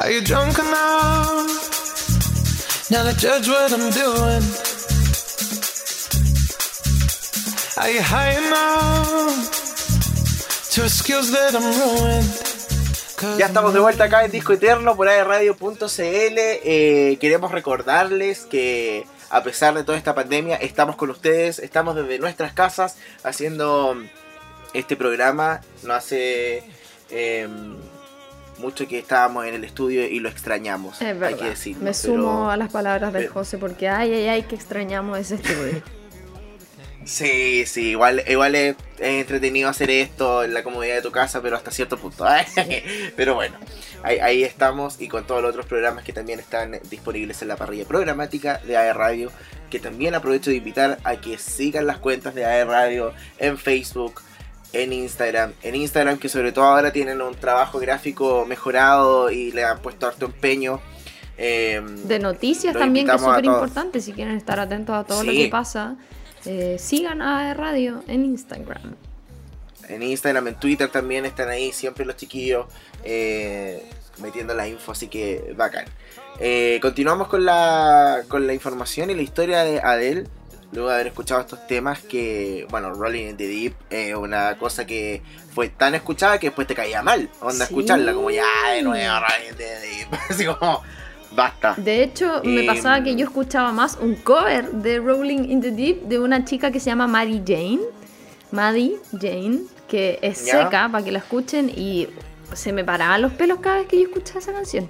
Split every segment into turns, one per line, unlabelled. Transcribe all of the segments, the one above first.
Are you drunk enough now to judge what I'm doing? Are you high enough excuse that I'm ruined?
Ya estamos de vuelta acá en Disco Eterno por aerradio.cl. Eh, queremos recordarles que a pesar de toda esta pandemia, estamos con ustedes, estamos desde nuestras casas haciendo este programa. No hace eh, mucho que estábamos en el estudio y lo extrañamos,
Es
hay
verdad.
que decirlo.
Me
pero-
sumo a las palabras del
pero-
José porque ay, ay, ay, que extrañamos ese estudio.
Sí, sí, igual, igual es, es entretenido hacer esto en la comodidad de tu casa, pero hasta cierto punto. pero bueno, ahí, ahí estamos y con todos los otros programas que también están disponibles en la parrilla programática de AE Radio, que también aprovecho de invitar a que sigan las cuentas de AE Radio en Facebook, en Instagram. En Instagram que sobre todo ahora tienen un trabajo gráfico mejorado y le han puesto harto empeño. eh,
De noticias también, que es súper importante. Si quieren estar atentos a todo lo que pasa, eh, sigan a Radio en Instagram.
En Instagram, en Twitter también están ahí siempre los chiquillos eh, metiendo la info, así que bacán. Eh, continuamos con la, con la información y la historia de Adele. Luego de haber escuchado estos temas que, bueno, Rolling in the Deep es una cosa que fue tan escuchada que después te caía mal. Onda
Sí.
escucharla, como ya de nuevo Rolling in the Deep. Así como, basta.
De hecho, me
Em,
pasaba que yo escuchaba más un cover de Rolling in the Deep de una chica que se llama Maddie Jane. Maddie Jane, que es seca para que la escuchen y se me paraban los pelos cada vez que yo escuchaba esa canción.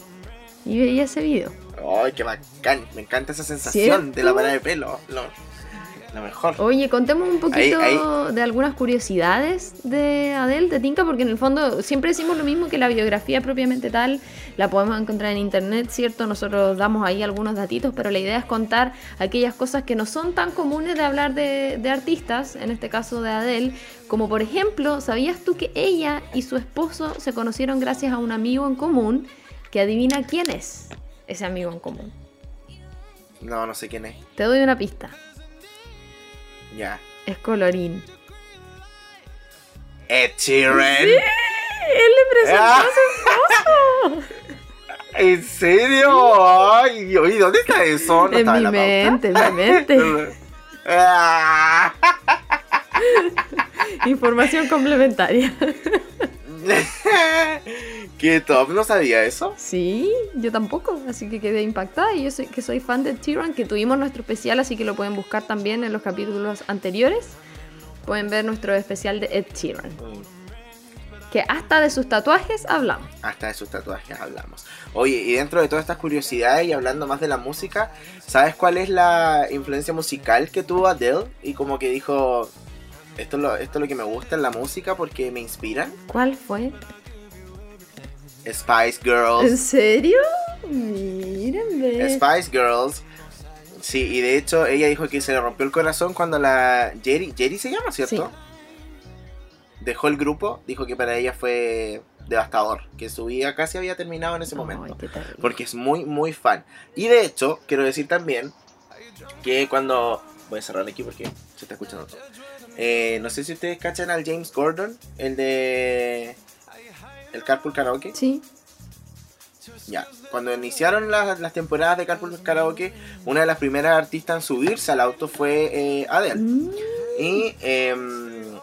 Y veía ese video.
Ay, qué bacán. Me encanta esa sensación de la parada de pelo. Lo, lo mejor.
Oye, contemos un poquito
Ahí-
de algunas curiosidades de Adele, de Tinka, porque en el fondo siempre decimos lo mismo que la biografía propiamente tal la podemos encontrar en internet, ¿cierto? Nosotros damos ahí algunos datitos, pero la idea es contar aquellas cosas que no son tan comunes de hablar de, de artistas, en este caso de Adele, como por ejemplo, ¿sabías tú que ella y su esposo se conocieron gracias a un amigo en común que adivina quién es ese amigo en común?
No, no sé quién es.
Te doy una pista,
Ya.
es colorín.
Ed Sheeran.
Él le presentó
Ah.
a su esposo.
¿En serio? Ay, oye, ¿dónde está eso? ¿No
en mi
la pauta?
mente, en mi mente.
Ah.
Información complementaria.
¿Qué top? ¿No sabía eso?
Sí, yo tampoco, así que quedé impactada. Y yo soy, que soy fan de Tyrann, que tuvimos nuestro especial, así que lo pueden buscar también en los capítulos anteriores. Pueden ver nuestro especial de Ed Sheeran, que hasta de sus tatuajes hablamos.
Hasta de sus tatuajes hablamos. Oye, y dentro de todas estas curiosidades y hablando más de la música, ¿sabes cuál es la influencia musical que tuvo Adele? Y como que dijo, esto es lo, esto es lo que me gusta en la música porque me inspiran.
¿Cuál fue?
Spice Girls.
¿En serio? Mírenme.
Spice Girls. Sí, y de hecho ella dijo que se le rompió el corazón cuando la Jerry, Jerry se llama, ¿cierto? Dejó el grupo, dijo que para ella fue devastador, que su vida casi había terminado en ese momento. Porque es muy, muy fan. Y de hecho, quiero decir también que cuando... Voy a cerrar aquí porque se está escuchando todo. Eh, no sé si ustedes cachan al James Gordon, el de... El Carpool Karaoke.
Sí.
Ya, cuando iniciaron las, las temporadas de Carpool Karaoke, una de las primeras artistas en subirse al auto fue eh, Adele.
Mm,
Y em,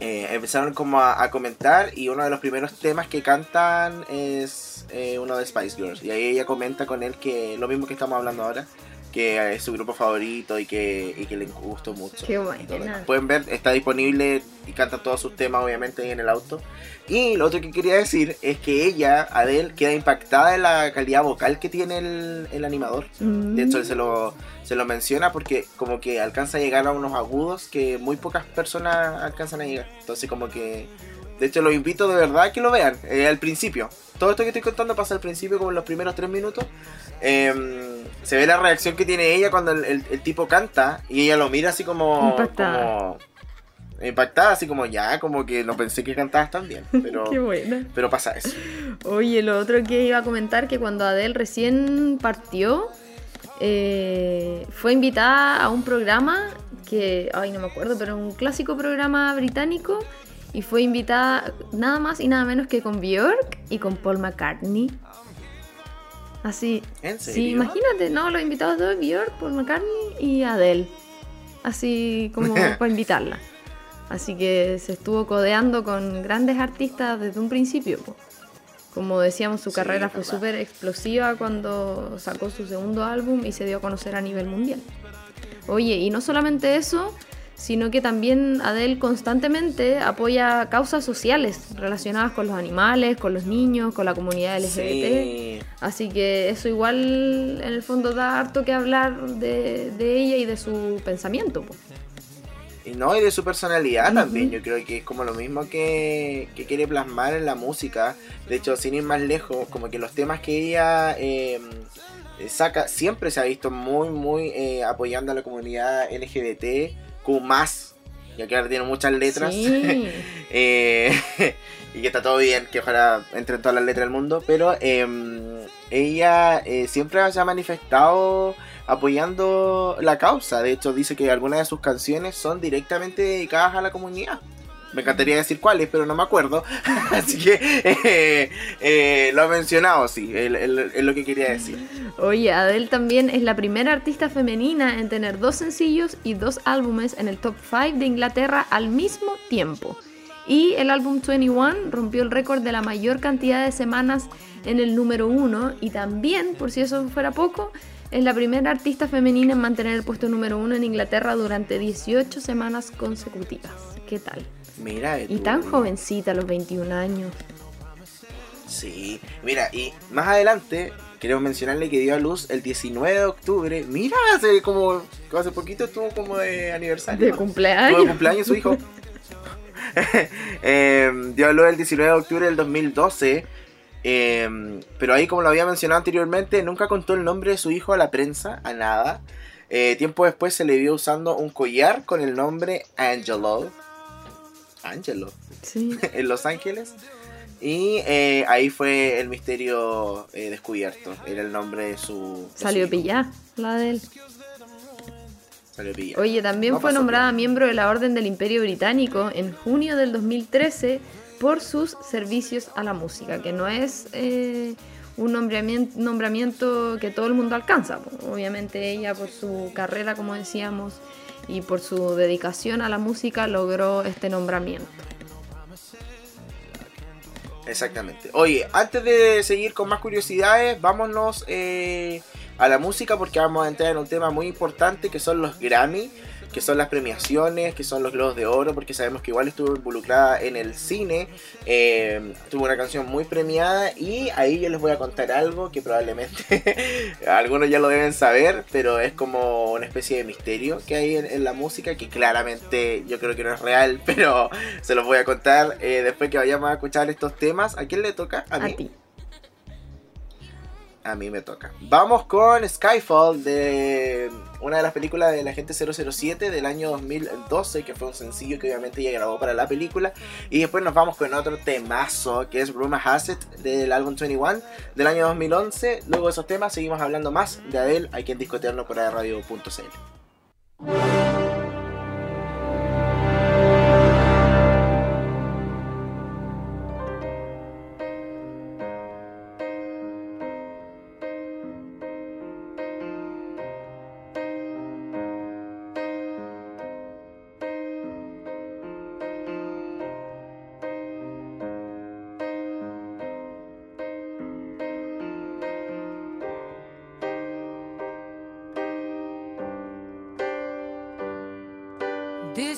eh, empezaron como a, a comentar y uno de los primeros temas que cantan es eh, uno de Spice Girls. Y ahí ella comenta con él que lo mismo que estamos hablando ahora, que es su grupo favorito y que, y que le gustó mucho.
Qué
demás. Pueden ver, está disponible y canta todos sus temas obviamente ahí en el auto. Y lo otro que quería decir es que ella, Adele, queda impactada de la calidad vocal que tiene el, el animador.
Mm.
De hecho, él se lo, se lo menciona porque como que alcanza a llegar a unos agudos que muy pocas personas alcanzan a llegar. Entonces como que... De hecho, los invito de verdad a que lo vean eh, al principio. Todo esto que estoy contando pasa al principio, como en los primeros tres minutos. Em, se ve la reacción que tiene ella cuando el, el- el tipo canta y ella lo mira así como...
Impactada.
como- impactada, así como ya, como que no pensé que cantabas tan bien. Pero,
Qué buena.
pero pasa eso.
Oye, lo otro que iba a comentar que cuando Adele recién partió, eh, fue invitada a un programa que, ay, no me acuerdo, pero un clásico programa británico y fue invitada nada más y nada menos que con Björk y con Paul McCartney. Así.
¿En
Sí,
serio?
imagínate, no, los invitados de Björk, Paul McCartney y Adele. Así como para invitarla. Así que se estuvo codeando con grandes artistas desde un principio. po. Como decíamos, su
Sí,
carrera fue súper explosiva cuando sacó su segundo álbum y se dio a conocer a nivel mundial. Oye, y no solamente eso, sino que también Adele constantemente apoya causas sociales relacionadas con los animales, con los niños, con la comunidad LGBT.
Sí.
Así que eso igual en el fondo da harto que hablar de, de ella y de su pensamiento. po.
Y no, y de su personalidad también. Yo creo que es como lo mismo que, que quiere plasmar en la música. De hecho, sin ir más lejos, como que los temas que ella eh, saca siempre se ha visto muy, muy eh, apoyando a la comunidad LGBT, Q ya que ahora tiene muchas letras.
Sí.
Eh, y que está todo bien, que ojalá entre en todas las letras del mundo, pero eh, ella eh, siempre se ha manifestado apoyando la causa, de hecho dice que algunas de sus canciones son directamente dedicadas a la comunidad. Me encantaría decir cuáles, pero no me acuerdo. Así que eh, eh, lo ha mencionado, sí, es lo que quería decir.
Oye, Adele también es la primera artista femenina en tener dos sencillos y dos álbumes en el top 5 de Inglaterra al mismo tiempo. Y el álbum 21 rompió el récord de la mayor cantidad de semanas en el número 1 y también, por si eso fuera poco, es la primera artista femenina en mantener el puesto número 1 en Inglaterra durante 18 semanas consecutivas. ¿Qué tal?
Mira,
Y
tú.
tan jovencita, a los 21 años.
Sí, mira, y más adelante queremos mencionarle que dio a luz el 19 de octubre. Mira, hace como hace poquito estuvo como de aniversario.
De
¿no?
cumpleaños.
De cumpleaños su hijo. Eh, dio a luz el 19 de octubre del 2012. eh, pero ahí, como lo había mencionado anteriormente, nunca contó el nombre de su hijo a la prensa, a nada. Eh, tiempo después se le vio usando un collar con el nombre Angelo. Angelo
Sí.
en Los Ángeles. Y eh, ahí fue el misterio eh, descubierto. Era el nombre de su. de
Salió pillada la de él.
Salió.
Oye, también
No
fue nombrada
piola.
miembro de la Orden del Imperio Británico en junio del 2013 por sus servicios a la música, que no es eh, un nombramiento, nombramiento que todo el mundo alcanza. Obviamente ella por su carrera, como decíamos, y por su dedicación a la música logró este nombramiento.
Exactamente. Oye, antes de seguir con más curiosidades, vámonos eh, a la música porque vamos a entrar en un tema muy importante que son los Grammy, que son las premiaciones, que son los Globos de Oro, porque sabemos que igual estuvo involucrada en el cine, eh, tuvo una canción muy premiada y ahí yo les voy a contar algo que probablemente algunos ya lo deben saber, pero es como una especie de misterio que hay en, la música que claramente yo creo que no es real, pero se los voy a contar eh, después que vayamos a escuchar estos temas. ¿A quién le toca? A mí. A mí me toca. Vamos con Skyfall de una de las películas de la gente 007 del año 2012, que fue un sencillo que obviamente ella grabó para la película. Y después nos vamos con otro temazo que es Rumor Has del álbum 21 del año 2011. Luego de esos temas seguimos hablando más de Adele aquí en Discotearnos por radio.cl.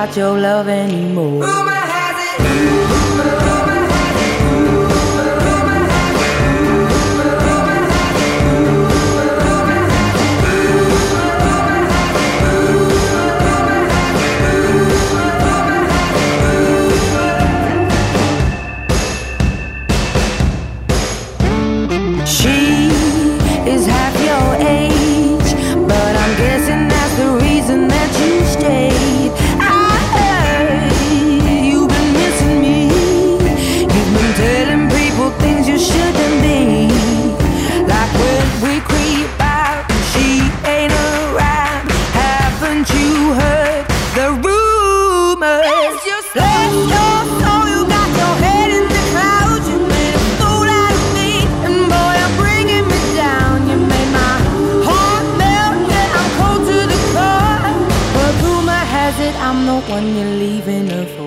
without your love anymore. know one you're leaving of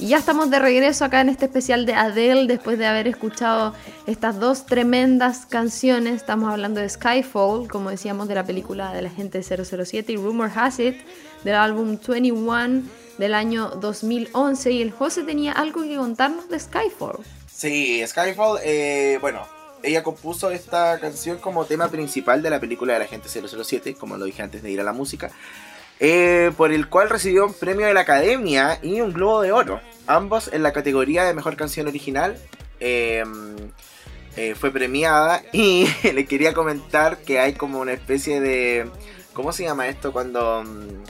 Ya estamos de regreso acá en este especial de Adele después de haber escuchado estas dos tremendas canciones. Estamos hablando de Skyfall, como decíamos, de la película de la gente 007 y Rumor Has It, del álbum 21 del año 2011. Y el José tenía algo que contarnos de Skyfall.
Sí, Skyfall, eh, bueno, ella compuso esta canción como tema principal de la película de la gente 007, como lo dije antes de ir a la música eh, por el cual recibió un premio de la Academia y un Globo de Oro, ambos en la categoría de Mejor Canción Original. Em, eh, fue premiada y le quería comentar que hay como una especie de... ¿Cómo se llama esto cuando... Mm,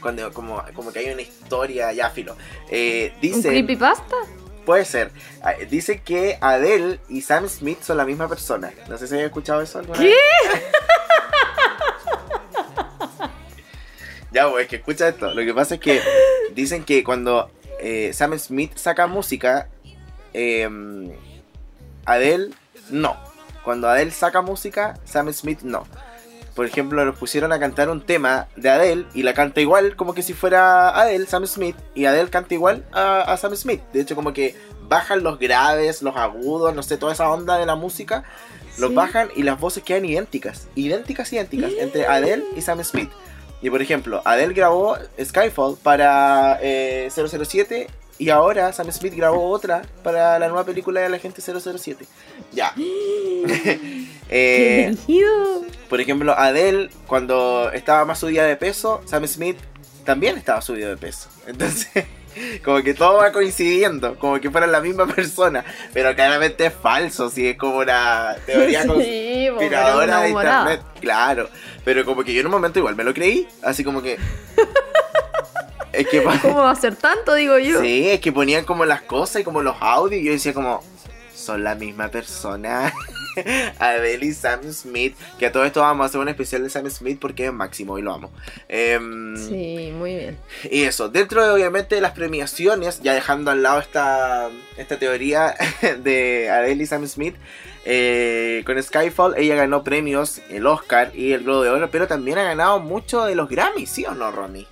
cuando como, como que hay una historia, ya filo. dice,
¿Un creepypasta?
Puede ser. Ah, dice que Adele y Sam Smith son la misma persona. No sé si habéis escuchado eso alguna
¿Qué?
Ya, pues, que escucha esto. Lo que pasa es que dicen que cuando eh, Sam Smith saca música, eh, Adele no. Cuando Adele saca música, Sam Smith no. Por ejemplo, los pusieron a cantar un tema de Adele y la canta igual como que si fuera Adele, Sam Smith, y Adele canta igual a, a Sam Smith. De hecho, como que bajan los graves, los agudos, no sé, toda esa onda de la música, los
Sí.
bajan y las voces quedan idénticas, idénticas, idénticas, entre Adele y Sam Smith. Y por ejemplo, Adele grabó Skyfall para eh, 007 y ahora Sam Smith grabó otra para la nueva película de la gente 007. Ya.
¡Qué
Eh, por ejemplo, Adele, cuando estaba más subida de peso, Sam Smith también estaba subido de peso. Entonces, como que todo va coincidiendo, como que fueran la misma persona. Pero claramente es falso, si es como una teoría
Sí,
conspiradora
una
de internet. Claro, pero como que yo en un momento igual me lo creí, así como que. es que.
¿Cómo va a ser tanto, digo yo?
Sí, es que ponían como las cosas y como los audios y yo decía como, son la misma persona. Adele y Sam Smith, que a todo esto vamos a hacer un especial de Sam Smith porque es máximo y lo amo. Em,
Sí, muy bien.
Y eso, dentro de obviamente las premiaciones, ya dejando al lado esta, esta teoría de Adele y Sam Smith, eh, con Skyfall ella ganó premios, el Oscar y el Globo de Oro, pero también ha ganado mucho de los Grammys, ¿sí o no, Ronnie?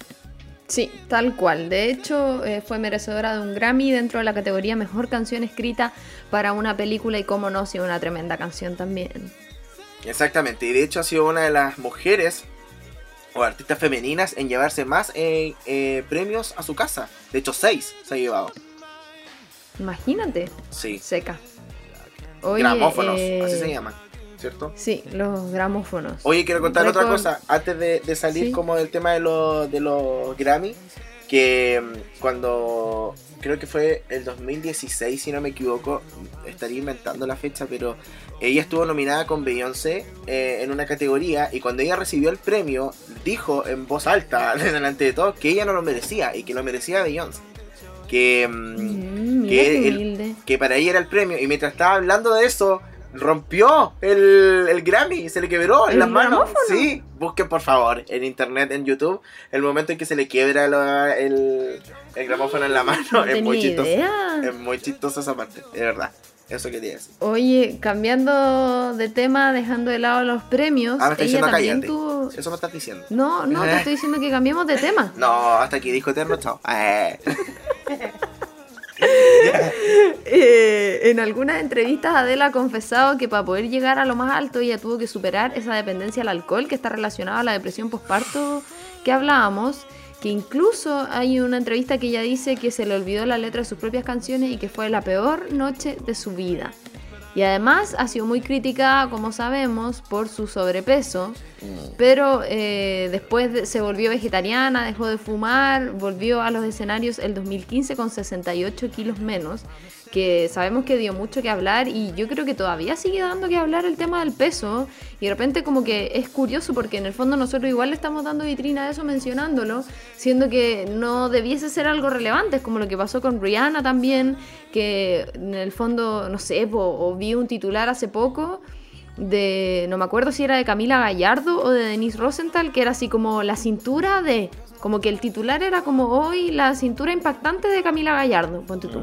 Sí, tal cual. De hecho, eh, fue merecedora de un Grammy dentro de la categoría Mejor Canción Escrita para una película y como no, sí, una tremenda canción también.
Exactamente, y de hecho ha sido una de las mujeres o artistas femeninas en llevarse más eh, eh, premios a su casa. De hecho, seis se ha llevado.
Imagínate,
Sí.
seca. Oye,
Gramófonos,
eh,
así se llaman, ¿cierto?
Sí, los gramófonos.
Oye, quiero contar otra cosa antes de, de salir
Sí.
como del tema de, los de los Grammy. Que mm, cuando creo que fue el 2016, si no me equivoco, estaría inventando la fecha, pero ella estuvo nominada con Beyoncé eh, en una categoría y cuando ella recibió el premio, dijo en voz alta, delante de todos, que ella no lo merecía y que lo merecía Beyoncé. Que, mm,
Mm,
el- que para ella era el premio. Y mientras estaba hablando de eso, rompió el, el Grammy, se le quebró en
¿El
las manos.
gramófono?
Sí, busquen por favor en internet, en YouTube, el momento en que se le quiebra lo- el, el gramófono en la mano.
No
es muy chistoso.
idea.
Es muy chistoso esa parte, de verdad. Eso quería decir.
Oye, cambiando de tema, dejando de lado los premios,
Ah, me está diciendo
también
cállate.
tuvo...
Eso me estás diciendo.
No, no, te estoy diciendo que cambiemos de tema.
No, hasta aquí dijo eterno, chao. Eh.
En algunas entrevistas Adela ha confesado que para poder llegar a lo más alto ella tuvo que superar esa dependencia al alcohol que está relacionada a la depresión postparto que hablábamos, que incluso hay una entrevista que ella dice que se le olvidó la letra de sus propias canciones y que fue la peor noche de su vida. Y además ha sido muy criticada, como sabemos, por su sobrepeso, pero eh, después de- se volvió vegetariana, dejó de fumar, volvió a los escenarios el 2015 con 68 kilos menos, que sabemos que dio mucho que hablar y yo creo que todavía sigue dando que hablar el tema del peso. Y de repente como que es curioso porque en el fondo nosotros igual le estamos dando vitrina a eso mencionándolo, siendo que no debiese ser algo relevante, es como lo que pasó con Rihanna también, que en el fondo, no sé, o vi un titular hace poco de, no me acuerdo si era de Camila Gallardo o de Denise Rosenthal, que era así como la cintura de, como que el titular era como hoy la cintura impactante de Camila Gallardo, ponte tú.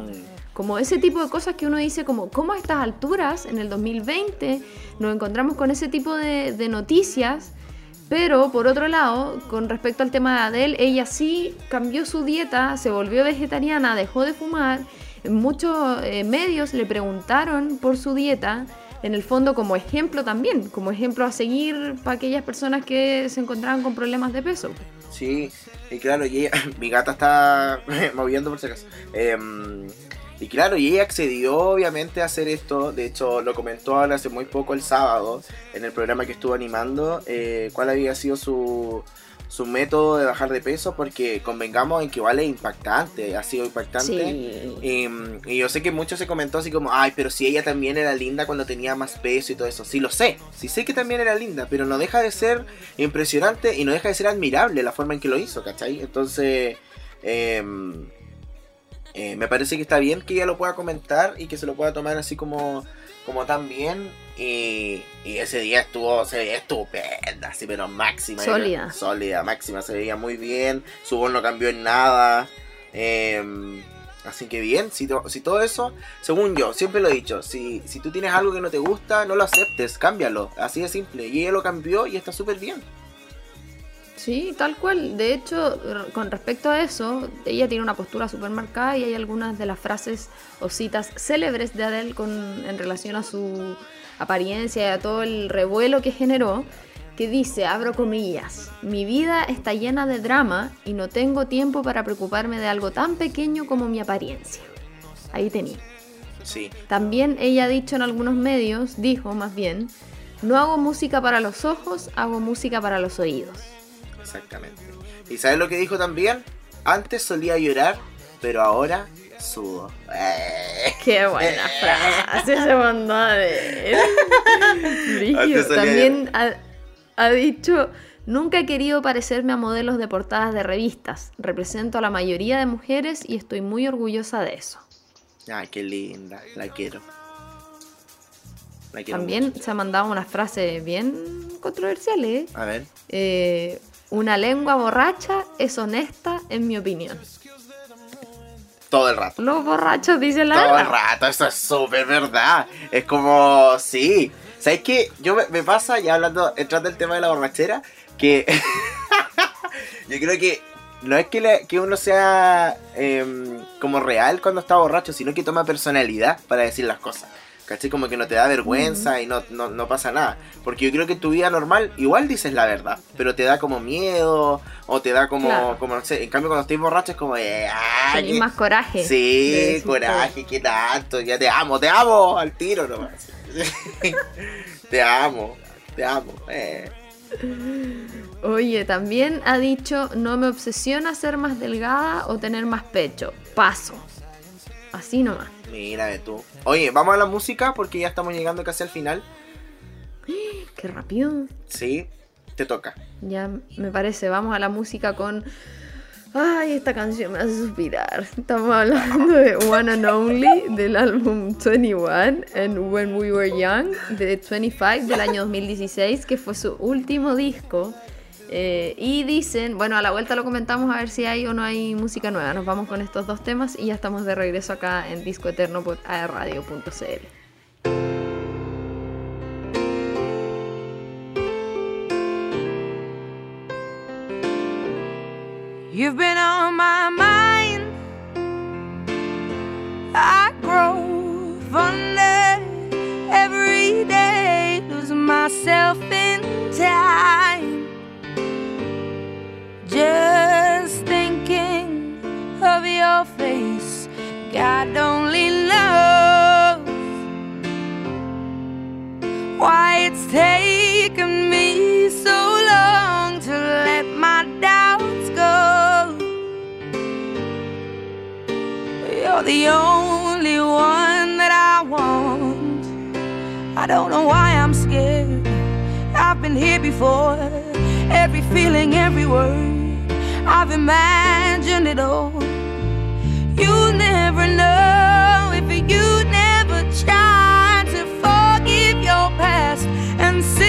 Como ese tipo de cosas que uno dice como, ¿cómo a estas alturas, en el 2020, nos encontramos con ese tipo de, de noticias? Pero por otro lado, con respecto al tema de Adele, ella sí cambió su dieta, se volvió vegetariana, dejó de fumar. Muchos eh, medios le preguntaron por su dieta, en el fondo como ejemplo también, como ejemplo a seguir para aquellas personas que se encontraban con problemas de peso.
Sí, y claro, y ella, mi gata está moviendo por si acaso. Em, y claro, y ella accedió obviamente a hacer esto. De hecho, lo comentó ahora hace muy poco el sábado en el programa que estuvo animando. eh, cuál había sido su, su método de bajar de peso porque convengamos en que es impactante, ha sido impactante.
Sí.
Y, y yo sé que mucho se comentó así como, ay, pero si ella también era linda cuando tenía más peso y todo eso. Sí, lo sé, sí sé que también era linda, pero no deja de ser impresionante y no deja de ser admirable la forma en que lo hizo, ¿cachai? Entonces, em, eh, me parece que está bien que ella lo pueda comentar y que se lo pueda tomar así como, como tan bien. Y, y ese día estuvo, se veía estupenda, así, pero máxima.
Sólida.
Sólida, máxima, se veía muy bien. Su voz no cambió en nada. em, así que bien, si, to- si todo eso, según yo, siempre lo he dicho, si, si tú tienes algo que no te gusta, no lo aceptes, cámbialo. Así de simple. Y ella lo cambió y está súper bien.
Sí, tal cual. De hecho, con respecto a eso, ella tiene una postura súper marcada y hay algunas de las frases o citas célebres de Adele con, en relación a su apariencia y a todo el revuelo que generó, que dice, abro comillas, mi vida está llena de drama y no tengo tiempo para preocuparme de algo tan pequeño como mi apariencia. Ahí tenía.
Sí.
También ella ha dicho en algunos medios, dijo más bien, no hago música para los ojos, hago música para los oídos.
Exactamente. ¿Y sabes lo que dijo también? Antes solía llorar, pero ahora sudo. Eh.
Qué buena frase se mandó a ver. También ha, ha dicho, nunca he querido parecerme a modelos de portadas de revistas. Represento a la mayoría de mujeres y estoy muy orgullosa de eso.
Ay, qué linda. La quiero. La quiero
También
mucho.
se ha mandado unas frases bien controversiales. ¿eh?
A ver.
Eh, una lengua borracha es honesta, en mi opinión.
Todo el rato.
Los borrachos dicen la
Todo el rato. Eso es súper verdad. Es como. Sí. ¿Sabes qué? Yo me, me pasa, ya hablando, entrando el tema de la borrachera, que. yo creo que. No es que, le- que uno sea em, como real cuando está borracho, sino que toma personalidad para decir las cosas. ¿Cachai? Como que no te da vergüenza y no, no, no pasa nada. Porque yo creo que tu vida normal igual dices la verdad, pero te da como miedo o te da como,
Claro.
como no sé. En cambio, cuando estés borracho es como, qué-
más coraje.
Sí, coraje, qué tanto. Ya te amo, te amo al tiro nomás. te amo, te amo. eh.
Oye, también ha dicho, no me obsesiona ser más delgada o tener más pecho. Paso. Así nomás.
Mira ve tú. Oye, vamos a la música porque ya estamos llegando casi al final.
Qué rápido.
Sí, te toca.
Ya me parece, vamos a la música con... Ay, esta canción me hace suspirar. Estamos hablando de One and Only del álbum 21 and When We Were Young de 25 del año 2016, que fue su último disco. Eh, y dicen, bueno, a la vuelta lo comentamos a ver si hay o no hay música nueva. Nos vamos con estos dos temas y ya estamos de regreso acá en Disco Eterno por aerradio.cl.
You've been on my mind. I grow fonder every day, losing myself in time. Your face, God only knows why it's taken me so long to let my doubts go. You're the only one that I want. I don't know why I'm scared. I've been here before. Every feeling, every word. I've imagined it all. And simply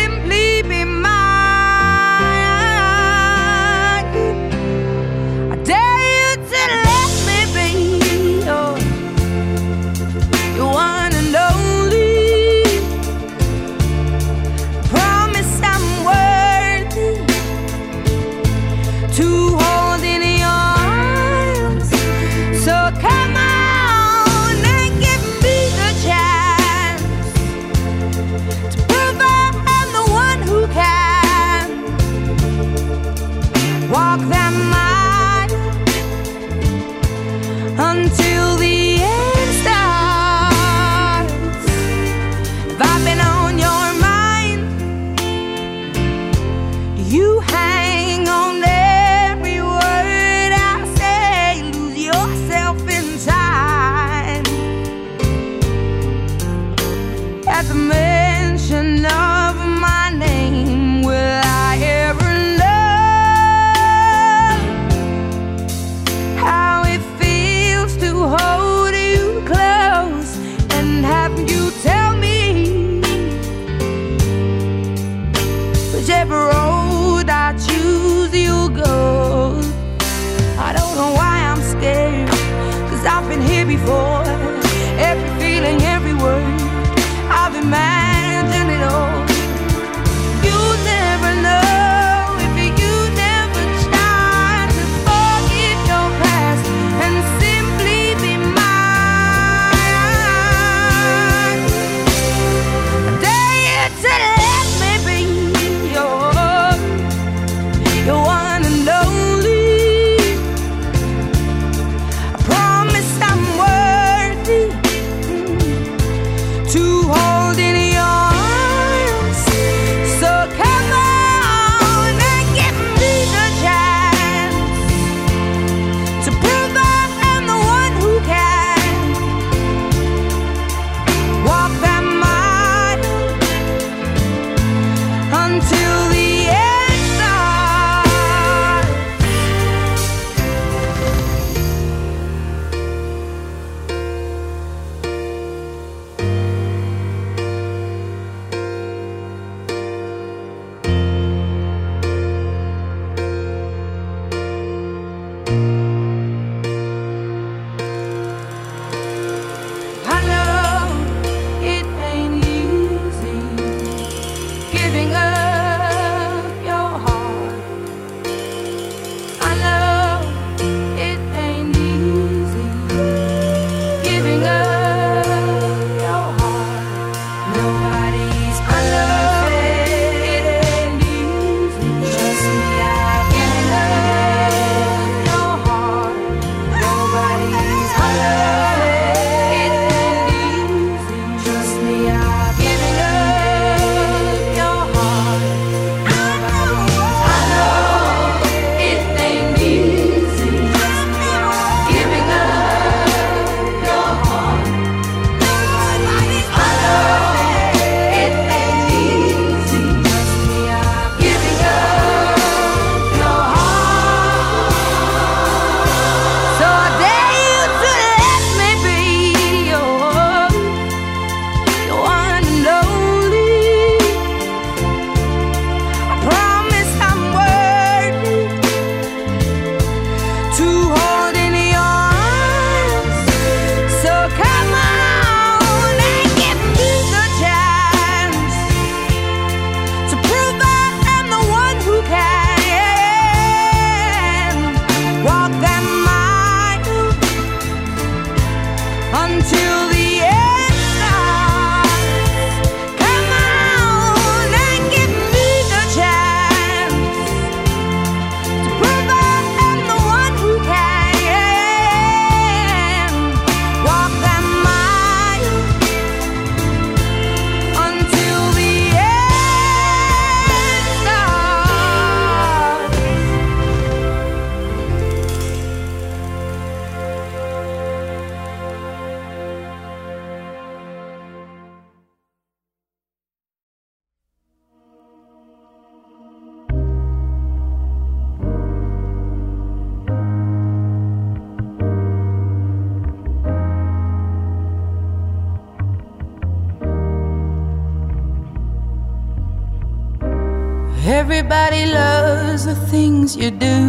Everybody loves the things you do.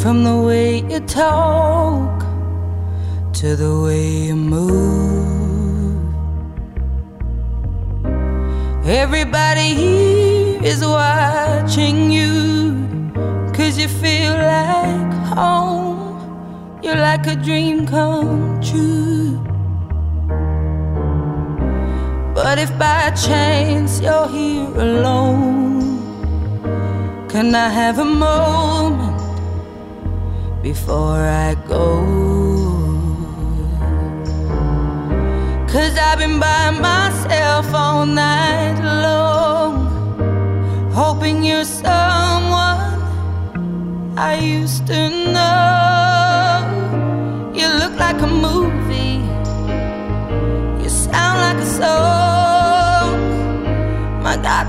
From the way you talk to the way you move. Everybody here is watching you. Cause you feel like home. You're like a dream come true. But if by chance you're here alone, can I have a moment before I go? Cause I've been by myself all night long, hoping you're someone I used to know. You look like a movie, you sound like a soul.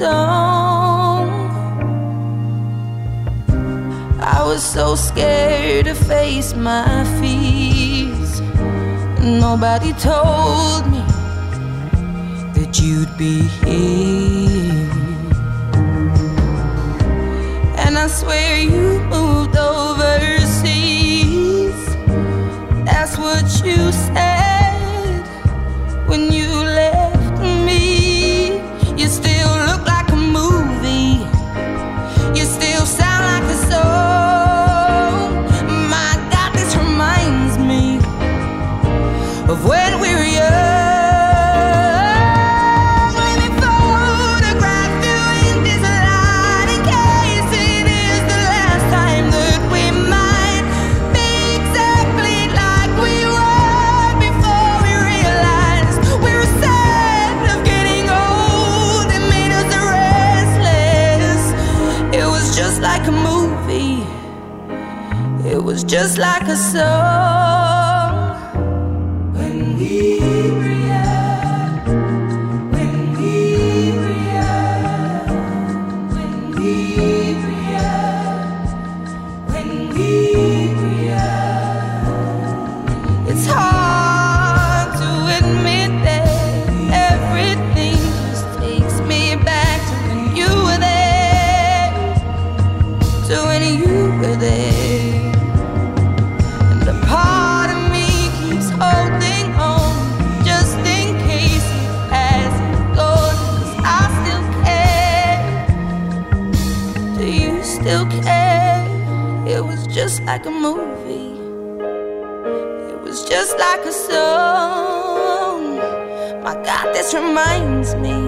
song. I was so scared to face my fears. Nobody told me that you'd be here. And I swear you moved overseas. That's what you a song. When we young, when we young, when we were like a movie. It was just like a song. My God, this reminds me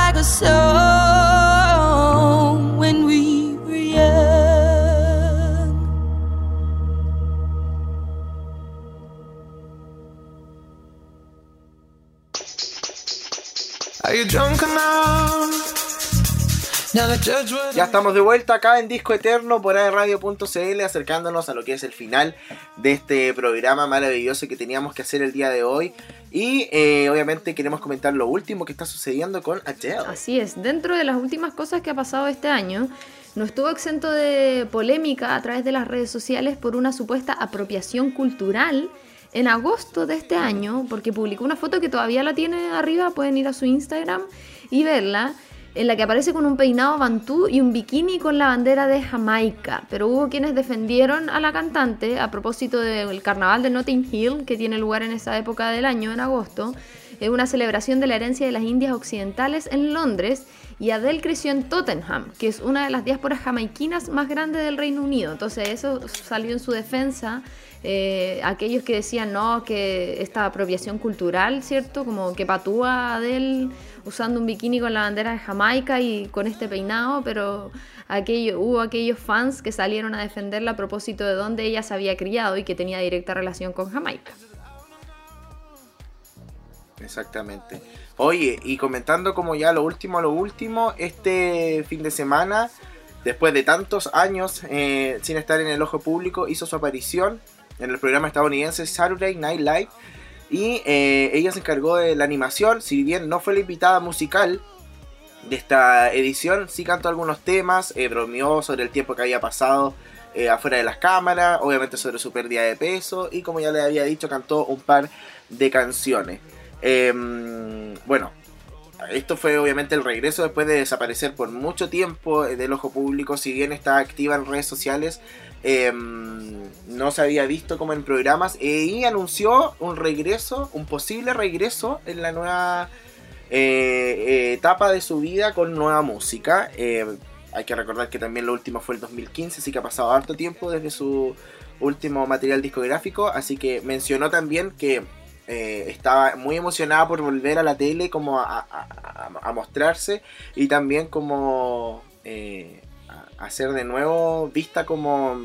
like a song when we were young.
Are you drunk enough?
Ya estamos de vuelta acá en Disco Eterno por radio.cl acercándonos a lo que es el final de este programa maravilloso que teníamos que hacer el día de hoy. Y eh, obviamente queremos comentar lo último que está sucediendo con Adele.
Así es, dentro de las últimas cosas que ha pasado este año, no estuvo exento de polémica a través de las redes sociales por una supuesta apropiación cultural en agosto de este año, porque publicó una foto que todavía la tiene arriba, pueden ir a su Instagram y verla, en la que aparece con un peinado bantú y un bikini con la bandera de Jamaica. Pero hubo quienes defendieron a la cantante a propósito del carnaval de Notting Hill, que tiene lugar en esa época del año, en agosto, es una celebración de la herencia de las Indias Occidentales en Londres y Adele creció en Tottenham, que es una de las diásporas jamaiquinas más grandes del Reino Unido. Entonces eso salió en su defensa. eh, aquellos que decían no, que esta apropiación cultural, ¿cierto? Como que patúa Adele usando un bikini con la bandera de Jamaica y con este peinado, pero aquello, hubo aquellos fans que salieron a defenderla a propósito de dónde ella se había criado y que tenía directa relación con Jamaica.
Exactamente. Oye, y comentando como ya lo último, lo último, este fin de semana, después de tantos años eh, sin estar en el ojo público, hizo su aparición en el programa estadounidense Saturday Night Live. Y eh, ella se encargó de la animación, si bien no fue la invitada musical de esta edición, sí cantó algunos temas, eh, bromeó sobre el tiempo que había pasado eh, afuera de las cámaras, obviamente sobre su pérdida de peso y como ya le había dicho, cantó un par de canciones. Eh, bueno, esto fue obviamente el regreso después de desaparecer por mucho tiempo del ojo público, si bien está activa en redes sociales, eh, no se había visto como en programas y anunció un regreso, un posible regreso en la nueva eh, eh, etapa de su vida con nueva música. Eh, hay que recordar que también lo último fue el 2015, así que ha pasado harto tiempo desde su último material discográfico, así que mencionó también que eh, estaba muy emocionada por volver a la tele como a, mostrarse y también como a, ser de nuevo vista como,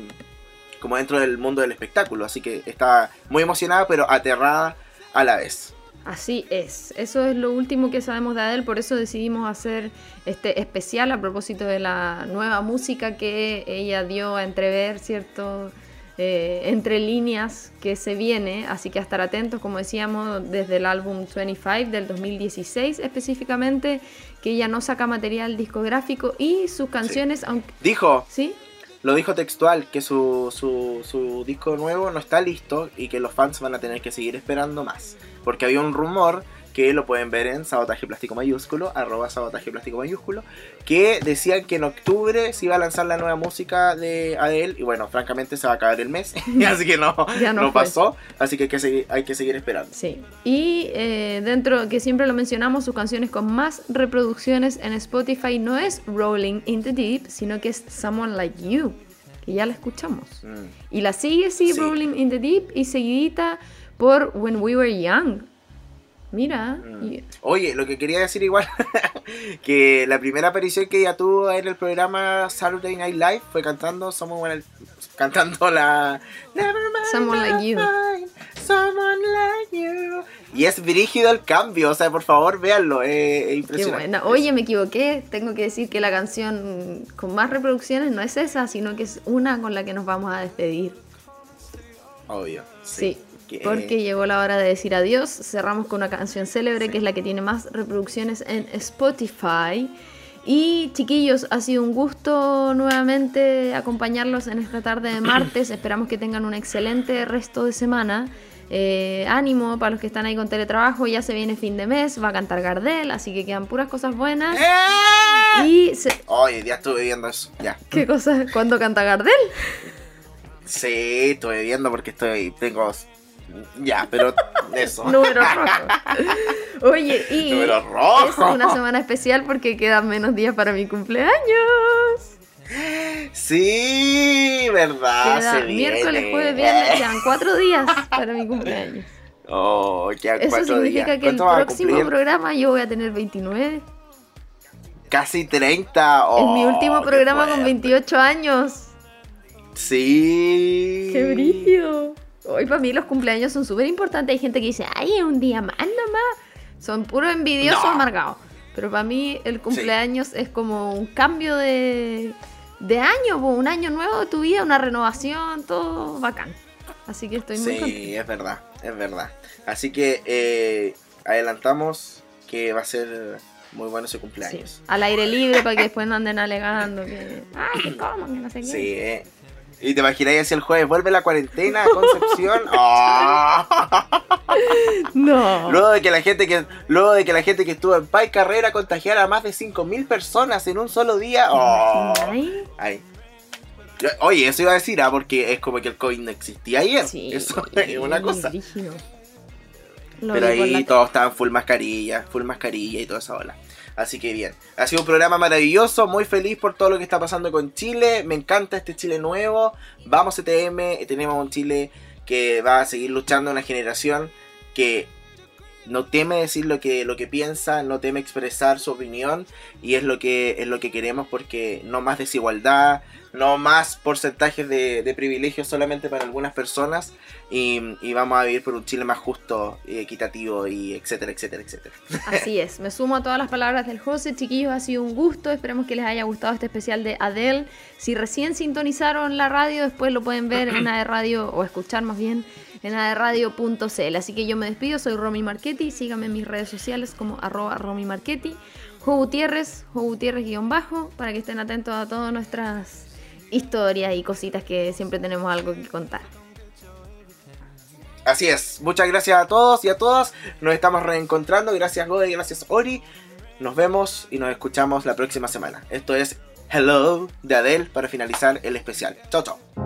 como dentro del mundo del espectáculo, así que estaba muy emocionada pero aterrada a la vez.
Así es, eso es lo último que sabemos de Adele, por eso decidimos hacer este especial a propósito de la nueva música que ella dio a entrever, ¿cierto? Eh, entre líneas que se viene, así que a estar atentos, como decíamos, desde el álbum 25 del 2016 específicamente, que ella no saca material discográfico y sus canciones, aunque...
Dijo,
¿Sí?
lo dijo textual, que su, su, su disco nuevo no está listo y que los fans van a tener que seguir esperando más. Porque había un rumor que lo pueden ver en Sabotaje Plástico Mayúsculo, arroba Sabotaje Plástico Mayúsculo, que decían que en octubre se iba a lanzar la nueva música de Adele y bueno, francamente se va a acabar el mes, así que no,
Ya no
pasó, así que hay que seguir, hay que seguir esperando.
Sí. Y eh, dentro, que siempre lo mencionamos, sus canciones con más reproducciones en Spotify no es Rolling in the Deep, sino que es Someone Like You, que ya la escuchamos.
Mm.
Y la sigue, sí,
Sí.
Rolling in the Deep, y seguidita por When We Were Young. Mira,
Mm. Oye, lo que quería decir igual, que la primera aparición que ella tuvo en el programa Saturday Night Live fue cantando Someone, cantando la Never mind,
Someone Like You.
mind, someone like you. Y es brígido el cambio, o sea, por favor, véanlo, eh, es
qué
impresionante.
buena. Oye, me equivoqué, tengo que decir que la canción con más reproducciones no es esa, sino que es una con la que nos vamos a despedir.
Obvio.
Sí,
Que-
porque llegó la hora de decir adiós. Cerramos con una canción célebre que es la que tiene más reproducciones en Spotify. Y chiquillos, ha sido un gusto nuevamente acompañarlos en esta tarde de martes. Esperamos que tengan un excelente resto de semana. Eh, ánimo para los que están ahí con teletrabajo. Ya se viene fin de mes, va a cantar Gardel, así que quedan puras cosas buenas.
¡Eh!
Y se-
Oye, ya estuve viendo eso, ya.
¿Qué cosa? ¿Cuándo canta Gardel?
Sí, estuve viendo porque estoy, tengo... Ya, pero eso.
Número rojo. Oye, y
Número rojo.
es una semana especial porque quedan menos días para mi cumpleaños.
Sí, verdad.
Queda
se
miércoles,
viene.
jueves, viernes, quedan cuatro días para mi cumpleaños.
Oh, quedan
Eso
cuatro
significa
días.
que el
¿Cuánto vas a
próximo programa yo voy a tener 29.
Casi 30.
es mi
Oh,
último programa con
fuerte.
28 años.
Sí.
¡Qué brillo! Hoy para mí los cumpleaños son súper importantes. Hay gente que dice, ay, es un día más nomás. Son puros envidiosos
No.
amargados. Pero para mí el cumpleaños es como un cambio de, de año, po, un año nuevo de tu vida, una renovación, todo bacán. Así que estoy muy contenta.
Sí, es verdad, es verdad. Así que eh, adelantamos que va a ser muy bueno ese
Sí,
cumpleaños.
Al aire libre para que después no anden alegando que, ay, que cómo, que no sé qué.
Sí, eh. Y te imagináis así el jueves, vuelve la cuarentena, Concepción. ¡Ah!
No.
Luego de que la gente que luego de que la gente que estuvo en Pai Carrera contagiara a más de 5000 personas en un solo día. ¡Oh!
Ay,
Oye, eso iba a decir, ah, porque es como que el COVID no existía ayer.
sí,
Eso es una cosa. Pero ahí todos estaban full mascarilla, full mascarilla y toda esa ola. Así que bien. Ha sido un programa maravilloso, muy feliz por todo lo que está pasando con Chile. Me encanta este Chile nuevo. Vamos ETM, tenemos un Chile que va a seguir luchando una generación que no teme decir lo que, lo que piensa, no teme expresar su opinión y es lo que, es lo que queremos porque no más desigualdad, no más porcentajes de, de privilegios solamente para algunas personas y, y vamos a vivir por un Chile más justo equitativo y etcétera, etcétera, etcétera.
Así es, me sumo a todas las palabras del José, chiquillos, ha sido un gusto, esperemos que les haya gustado este especial de Adele. Si recién sintonizaron la radio, después lo pueden ver en de Radio, o escuchar más bien, en aderradio.cl. Así que yo me despido, soy Romy Marchetti, síganme en mis redes sociales como arroba Romy Marchetti, Jo Gutiérrez, Jo Gutiérrez guion bajo, para que estén atentos a todas nuestras historias y cositas que siempre tenemos algo que contar.
Así es, muchas gracias a todos y a todas. Nos estamos reencontrando. Gracias Gode, gracias Ori. Nos vemos y nos escuchamos la próxima semana. Esto es Hello de Adele para finalizar el especial. Chao, chao.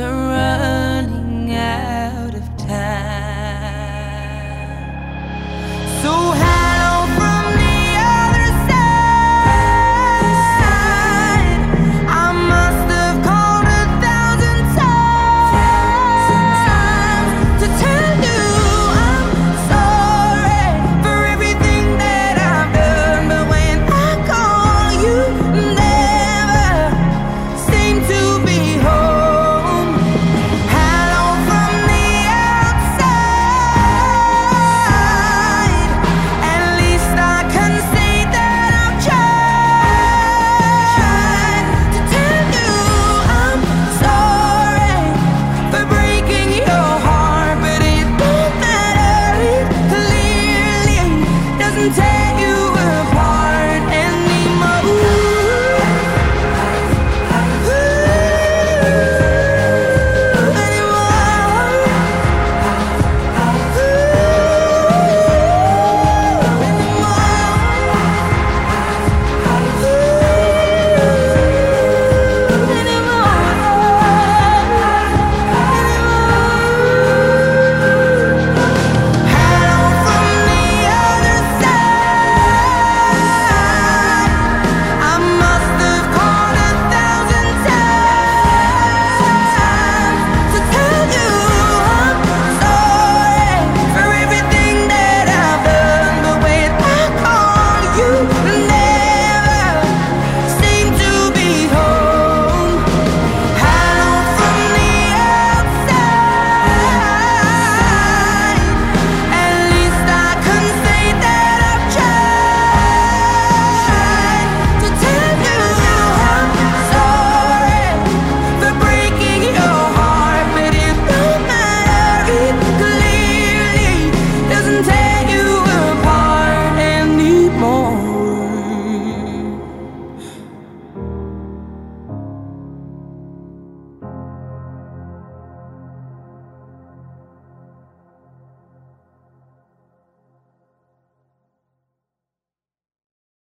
are running out of time. So